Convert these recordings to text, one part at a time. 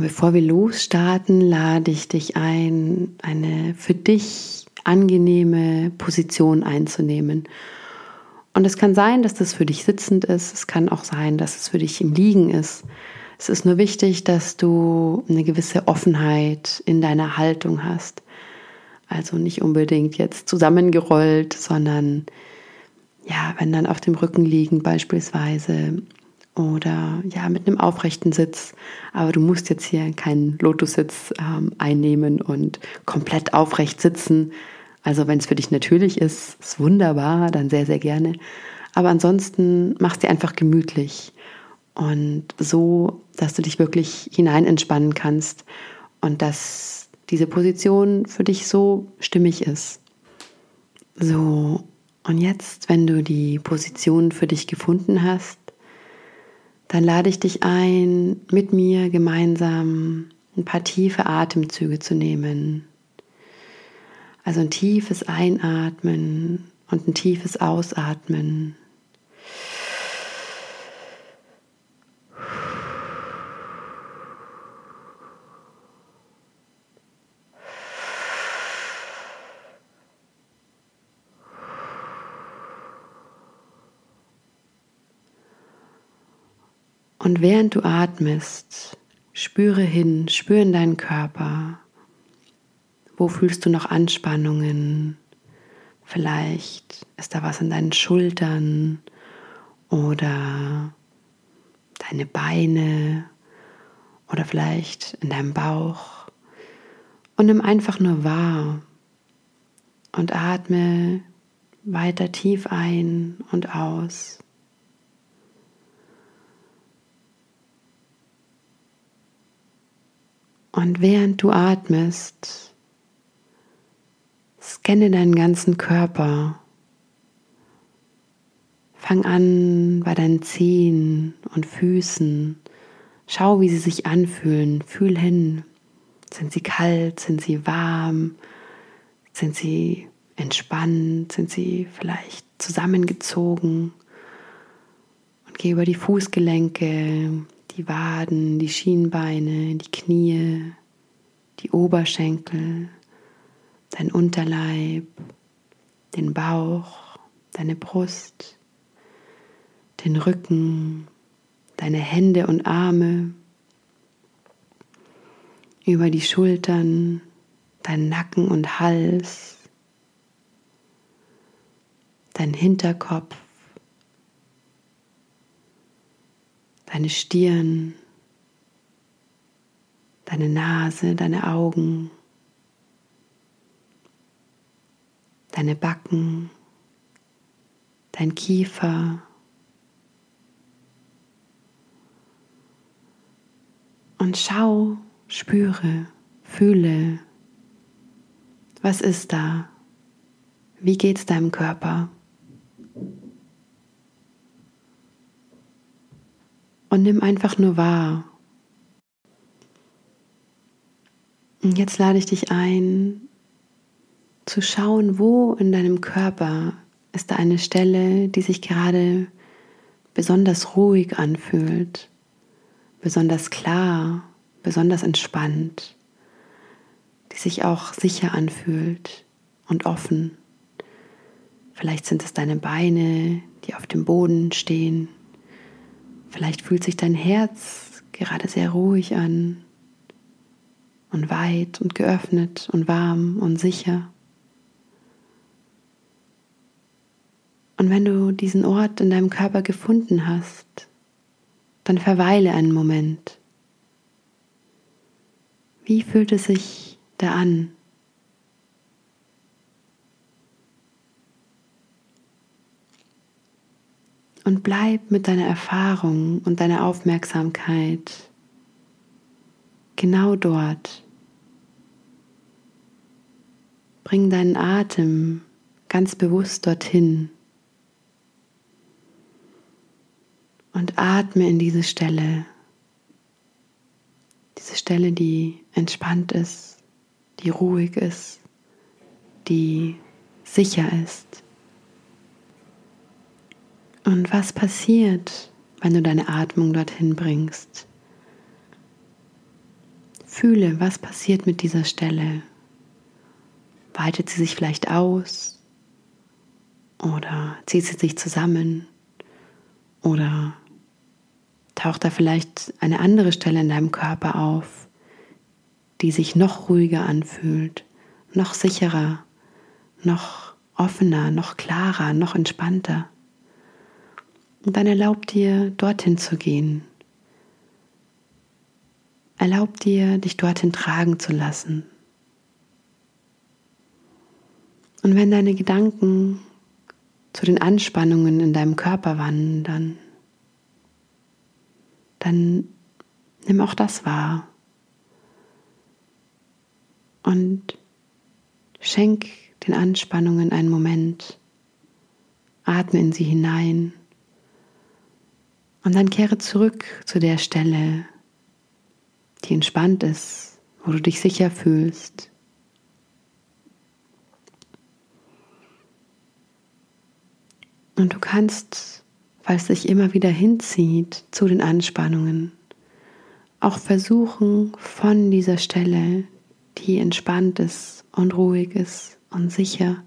bevor wir losstarten, lade ich dich ein, eine für dich angenehme Position einzunehmen. Und es kann sein, dass das für dich sitzend ist. Es kann auch sein, dass es für dich im Liegen ist. Es ist nur wichtig, dass du eine gewisse Offenheit in deiner Haltung hast. Also nicht unbedingt jetzt zusammengerollt, sondern ja, wenn dann auf dem Rücken liegen beispielsweise oder ja, mit einem aufrechten Sitz. Aber du musst jetzt hier keinen Lotussitz ähm, einnehmen und komplett aufrecht sitzen. Also wenn es für dich natürlich ist, ist wunderbar, dann sehr, sehr gerne. Aber ansonsten mach dir einfach gemütlich und so, dass du dich wirklich hinein entspannen kannst und dass diese Position für dich so stimmig ist. So, und jetzt, wenn du die Position für dich gefunden hast, dann lade ich dich ein, mit mir gemeinsam ein paar tiefe Atemzüge zu nehmen. Also ein tiefes Einatmen und ein tiefes Ausatmen. Und während du atmest, spüre hin, spüre in deinen Körper. Wo fühlst du noch Anspannungen? Vielleicht ist da was in deinen Schultern oder deine Beine oder vielleicht in deinem Bauch. Und nimm einfach nur wahr und atme weiter tief ein und aus. Und während du atmest, scanne deinen ganzen Körper. Fang an bei deinen Zehen und Füßen. Schau, wie sie sich anfühlen. Fühl hin. Sind sie kalt? Sind sie warm? Sind sie entspannt? Sind sie vielleicht zusammengezogen? Und geh über die Fußgelenke, die Waden, die Schienbeine, die Knie, die Oberschenkel, dein Unterleib, den Bauch, deine Brust, den Rücken, deine Hände und Arme, über die Schultern, dein Nacken und Hals, dein Hinterkopf, deine Stirn, deine Nase, deine Augen, deine Backen, dein Kiefer. Und schau, spüre, fühle, was ist da? Wie geht's deinem Körper? Und nimm einfach nur wahr. Und jetzt lade ich dich ein, zu schauen, wo in deinem Körper ist da eine Stelle, die sich gerade besonders ruhig anfühlt, besonders klar, besonders entspannt, die sich auch sicher anfühlt und offen. Vielleicht sind es deine Beine, die auf dem Boden stehen. Vielleicht fühlt sich dein Herz gerade sehr ruhig an und weit und geöffnet und warm und sicher. Und wenn du diesen Ort in deinem Körper gefunden hast, dann verweile einen Moment. Wie fühlt es sich da an? Und bleib mit deiner Erfahrung und deiner Aufmerksamkeit genau dort. Bring deinen Atem ganz bewusst dorthin und atme in diese Stelle. Diese Stelle, die entspannt ist, die ruhig ist, die sicher ist. Und was passiert, wenn du deine Atmung dorthin bringst? Fühle, was passiert mit dieser Stelle. Weitet sie sich vielleicht aus oder zieht sie sich zusammen oder taucht da vielleicht eine andere Stelle in deinem Körper auf, die sich noch ruhiger anfühlt, noch sicherer, noch offener, noch klarer, noch entspannter. Und dann erlaub dir, dorthin zu gehen. Erlaub dir, dich dorthin tragen zu lassen. Und wenn deine Gedanken zu den Anspannungen in deinem Körper wandern, dann nimm auch das wahr. Und schenk den Anspannungen einen Moment. Atme in sie hinein. Und dann kehre zurück zu der Stelle, die entspannt ist, wo du dich sicher fühlst. Und du kannst, falls es sich immer wieder hinzieht zu den Anspannungen, auch versuchen, von dieser Stelle, die entspannt ist und ruhig ist und sicher,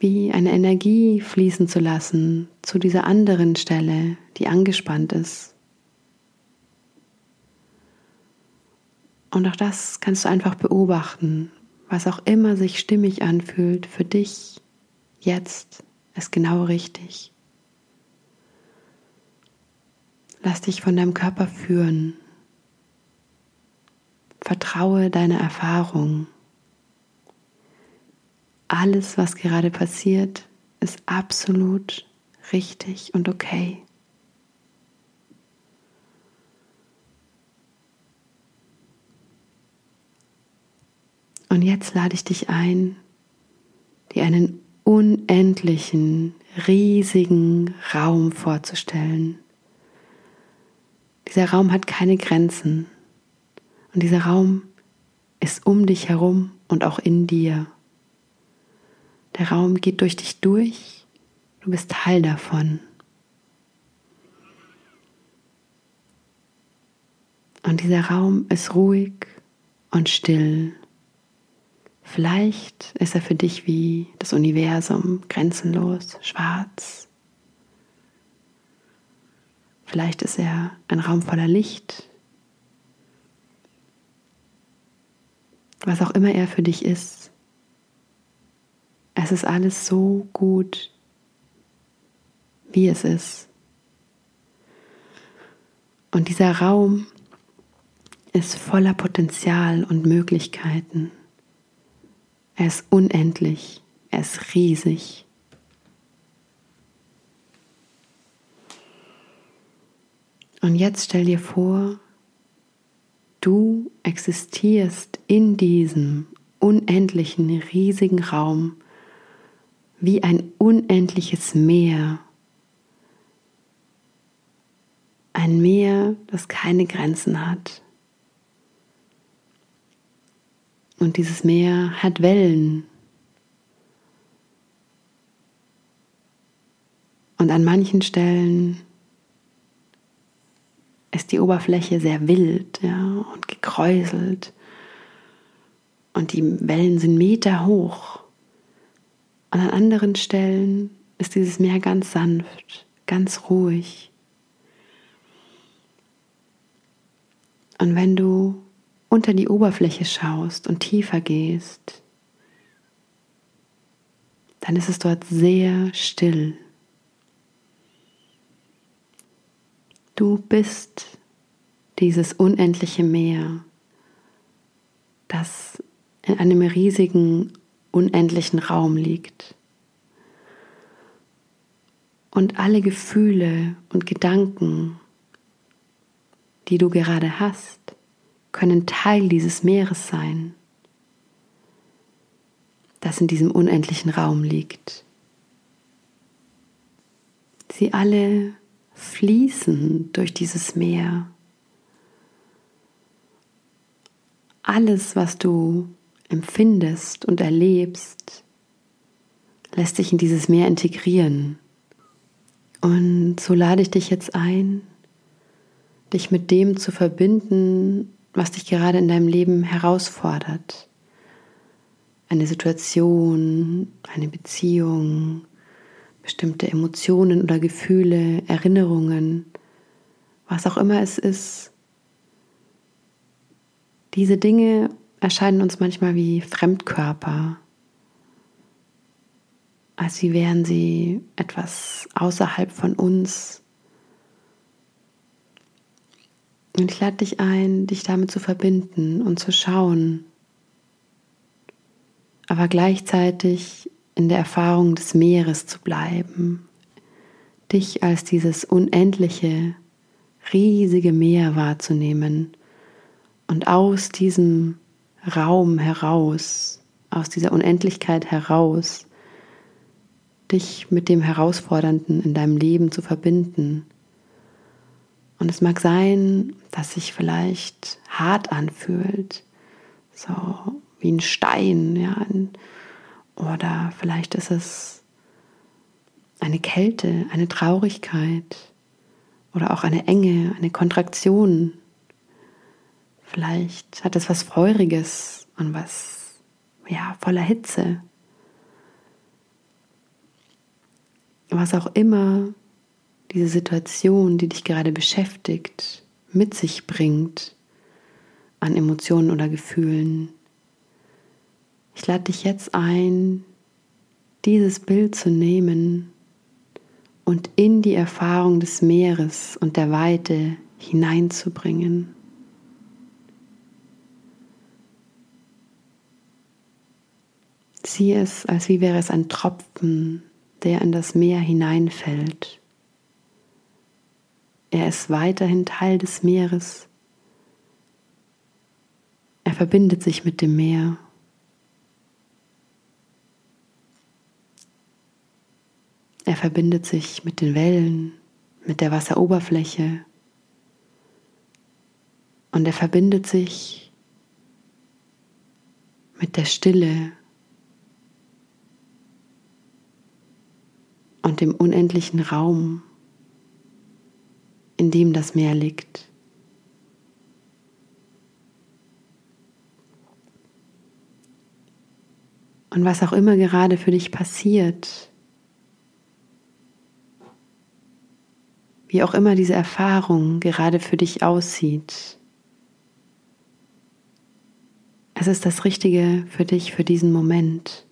wie eine Energie fließen zu lassen zu dieser anderen Stelle, die angespannt ist. Und auch das kannst du einfach beobachten, was auch immer sich stimmig anfühlt für dich jetzt ist genau richtig. Lass dich von deinem Körper führen. Vertraue deiner Erfahrung. Alles, was gerade passiert, ist absolut richtig und okay. Und jetzt lade ich dich ein, dir einen unendlichen, riesigen Raum vorzustellen. Dieser Raum hat keine Grenzen und dieser Raum ist um dich herum und auch in dir. Der Raum geht durch dich durch, du bist Teil davon. Und dieser Raum ist ruhig und still Vielleicht ist er für dich wie das Universum, grenzenlos, schwarz. Vielleicht ist er ein Raum voller Licht. Was auch immer er für dich ist. Es ist alles so gut, wie es ist. Und dieser Raum ist voller Potenzial und Möglichkeiten. Er ist unendlich. Er ist riesig. Und jetzt stell dir vor, du existierst in diesem unendlichen, riesigen Raum wie ein unendliches Meer. Ein Meer, das keine Grenzen hat. Und dieses Meer hat Wellen. Und an manchen Stellen ist die Oberfläche sehr wild ja, und gekräuselt. Und die Wellen sind Meter hoch. Und an anderen Stellen ist dieses Meer ganz sanft, ganz ruhig. Und wenn du unter die Oberfläche schaust und tiefer gehst, dann ist es dort sehr still. Du bist dieses unendliche Meer, das in einem riesigen, unendlichen Raum liegt. Und alle Gefühle und Gedanken, die du gerade hast, können Teil dieses Meeres sein, das in diesem unendlichen Raum liegt. Sie alle fließen durch dieses Meer. Alles, was du empfindest und erlebst, lässt sich in dieses Meer integrieren. Und so lade ich dich jetzt ein, dich mit dem zu verbinden, was dich gerade in deinem Leben herausfordert. Eine Situation, eine Beziehung, bestimmte Emotionen oder Gefühle, Erinnerungen, was auch immer es ist. Diese Dinge erscheinen uns manchmal wie Fremdkörper, als wie wären sie etwas außerhalb von uns. Und ich lade dich ein, dich damit zu verbinden und zu schauen, aber gleichzeitig in der Erfahrung des Meeres zu bleiben, dich als dieses unendliche, riesige Meer wahrzunehmen und aus diesem Raum heraus, aus dieser Unendlichkeit heraus, dich mit dem Herausfordernden in deinem Leben zu verbinden. Und es mag sein, dass sich vielleicht hart anfühlt, so wie ein Stein, ja, oder vielleicht ist es eine Kälte, eine Traurigkeit oder auch eine Enge, eine Kontraktion. Vielleicht hat es was Feuriges und was ja voller Hitze. Was auch immer diese Situation, die dich gerade beschäftigt, mit sich bringt an Emotionen oder Gefühlen. Ich lade dich jetzt ein, dieses Bild zu nehmen und in die Erfahrung des Meeres und der Weite hineinzubringen. Sieh es, als wie wäre es ein Tropfen, der in das Meer hineinfällt. Er ist weiterhin Teil des Meeres. Er verbindet sich mit dem Meer. Er verbindet sich mit den Wellen, mit der Wasseroberfläche. Und er verbindet sich mit der Stille und dem unendlichen Raum, in dem das Meer liegt. Und was auch immer gerade für dich passiert, wie auch immer diese Erfahrung gerade für dich aussieht. Es ist das Richtige für dich für diesen Moment.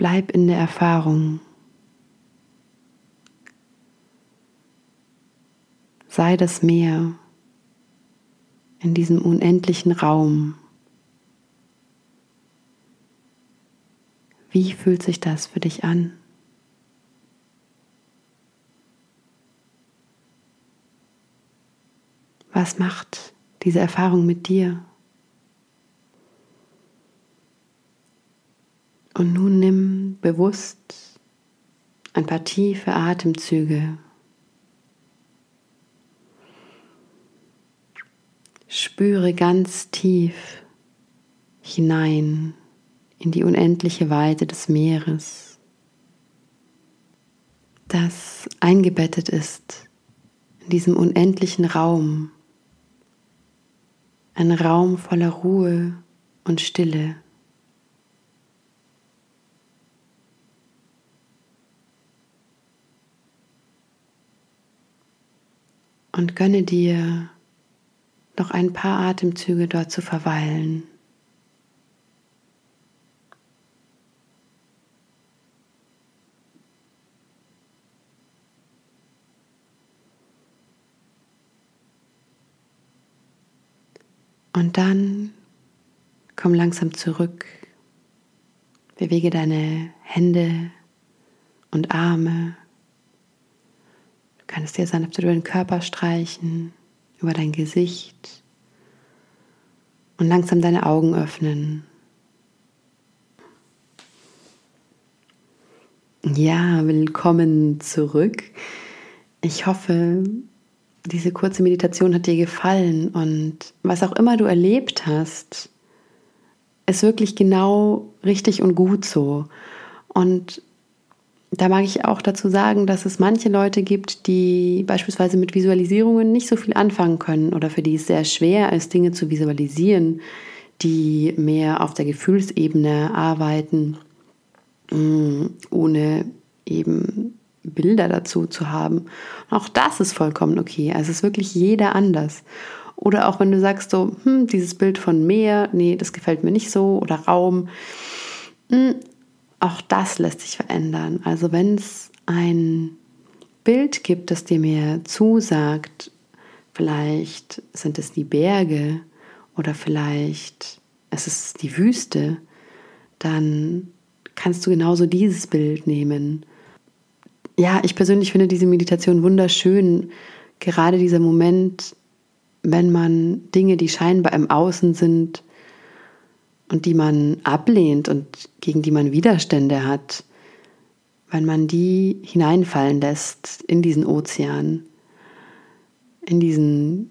Bleib in der Erfahrung. Sei das Meer in diesem unendlichen Raum. Wie fühlt sich das für dich an? Was macht diese Erfahrung mit dir? Und nun nimm bewusst ein paar tiefe Atemzüge. Spüre ganz tief hinein in die unendliche Weite des Meeres, das eingebettet ist in diesem unendlichen Raum, ein Raum voller Ruhe und Stille. Und gönne dir noch ein paar Atemzüge dort zu verweilen. Und dann komm langsam zurück. Bewege deine Hände und Arme. Du kannst dir sanft über den Körper streichen, über dein Gesicht und langsam deine Augen öffnen. Ja, willkommen zurück. Ich hoffe, diese kurze Meditation hat dir gefallen und was auch immer du erlebt hast, ist wirklich genau richtig und gut so. Und da mag ich auch dazu sagen, dass es manche Leute gibt, die beispielsweise mit Visualisierungen nicht so viel anfangen können oder für die es sehr schwer ist, Dinge zu visualisieren, die mehr auf der Gefühlsebene arbeiten, mm, ohne eben Bilder dazu zu haben. Und auch das ist vollkommen okay. Also es ist wirklich jeder anders. Oder auch wenn du sagst so, hm, dieses Bild von Meer, nee, das gefällt mir nicht so, oder Raum, hm, auch das lässt sich verändern. Also wenn es ein Bild gibt, das dir mehr zusagt, vielleicht sind es die Berge oder vielleicht ist es die Wüste, dann kannst du genauso dieses Bild nehmen. Ja, ich persönlich finde diese Meditation wunderschön. Gerade dieser Moment, wenn man Dinge, die scheinbar im Außen sind, und die man ablehnt und gegen die man Widerstände hat, weil man die hineinfallen lässt in diesen Ozean, in diesen,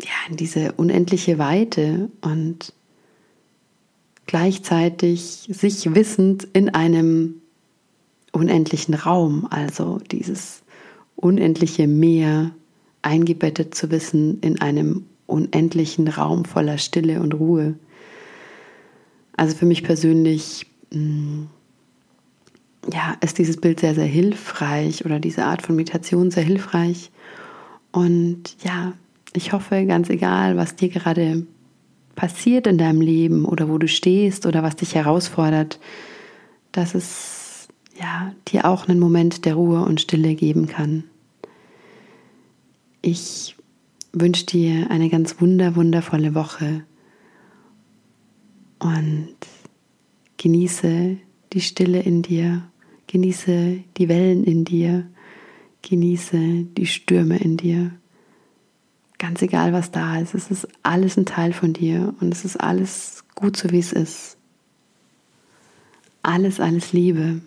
ja, in diese unendliche Weite und gleichzeitig sich wissend in einem unendlichen Raum, also dieses unendliche Meer eingebettet zu wissen in einem unendlichen Raum voller Stille und Ruhe. Also für mich persönlich mm, ja, ist dieses Bild sehr, sehr hilfreich oder diese Art von Meditation sehr hilfreich. Und ja, ich hoffe, ganz egal, was dir gerade passiert in deinem Leben oder wo du stehst oder was dich herausfordert, dass es ja, dir auch einen Moment der Ruhe und Stille geben kann. Ich wünsche dir eine ganz wunder, wundervolle Woche und genieße die Stille in dir, genieße die Wellen in dir, genieße die Stürme in dir. Ganz egal, was da ist, es ist alles ein Teil von dir und es ist alles gut so, wie es ist. Alles, alles Liebe.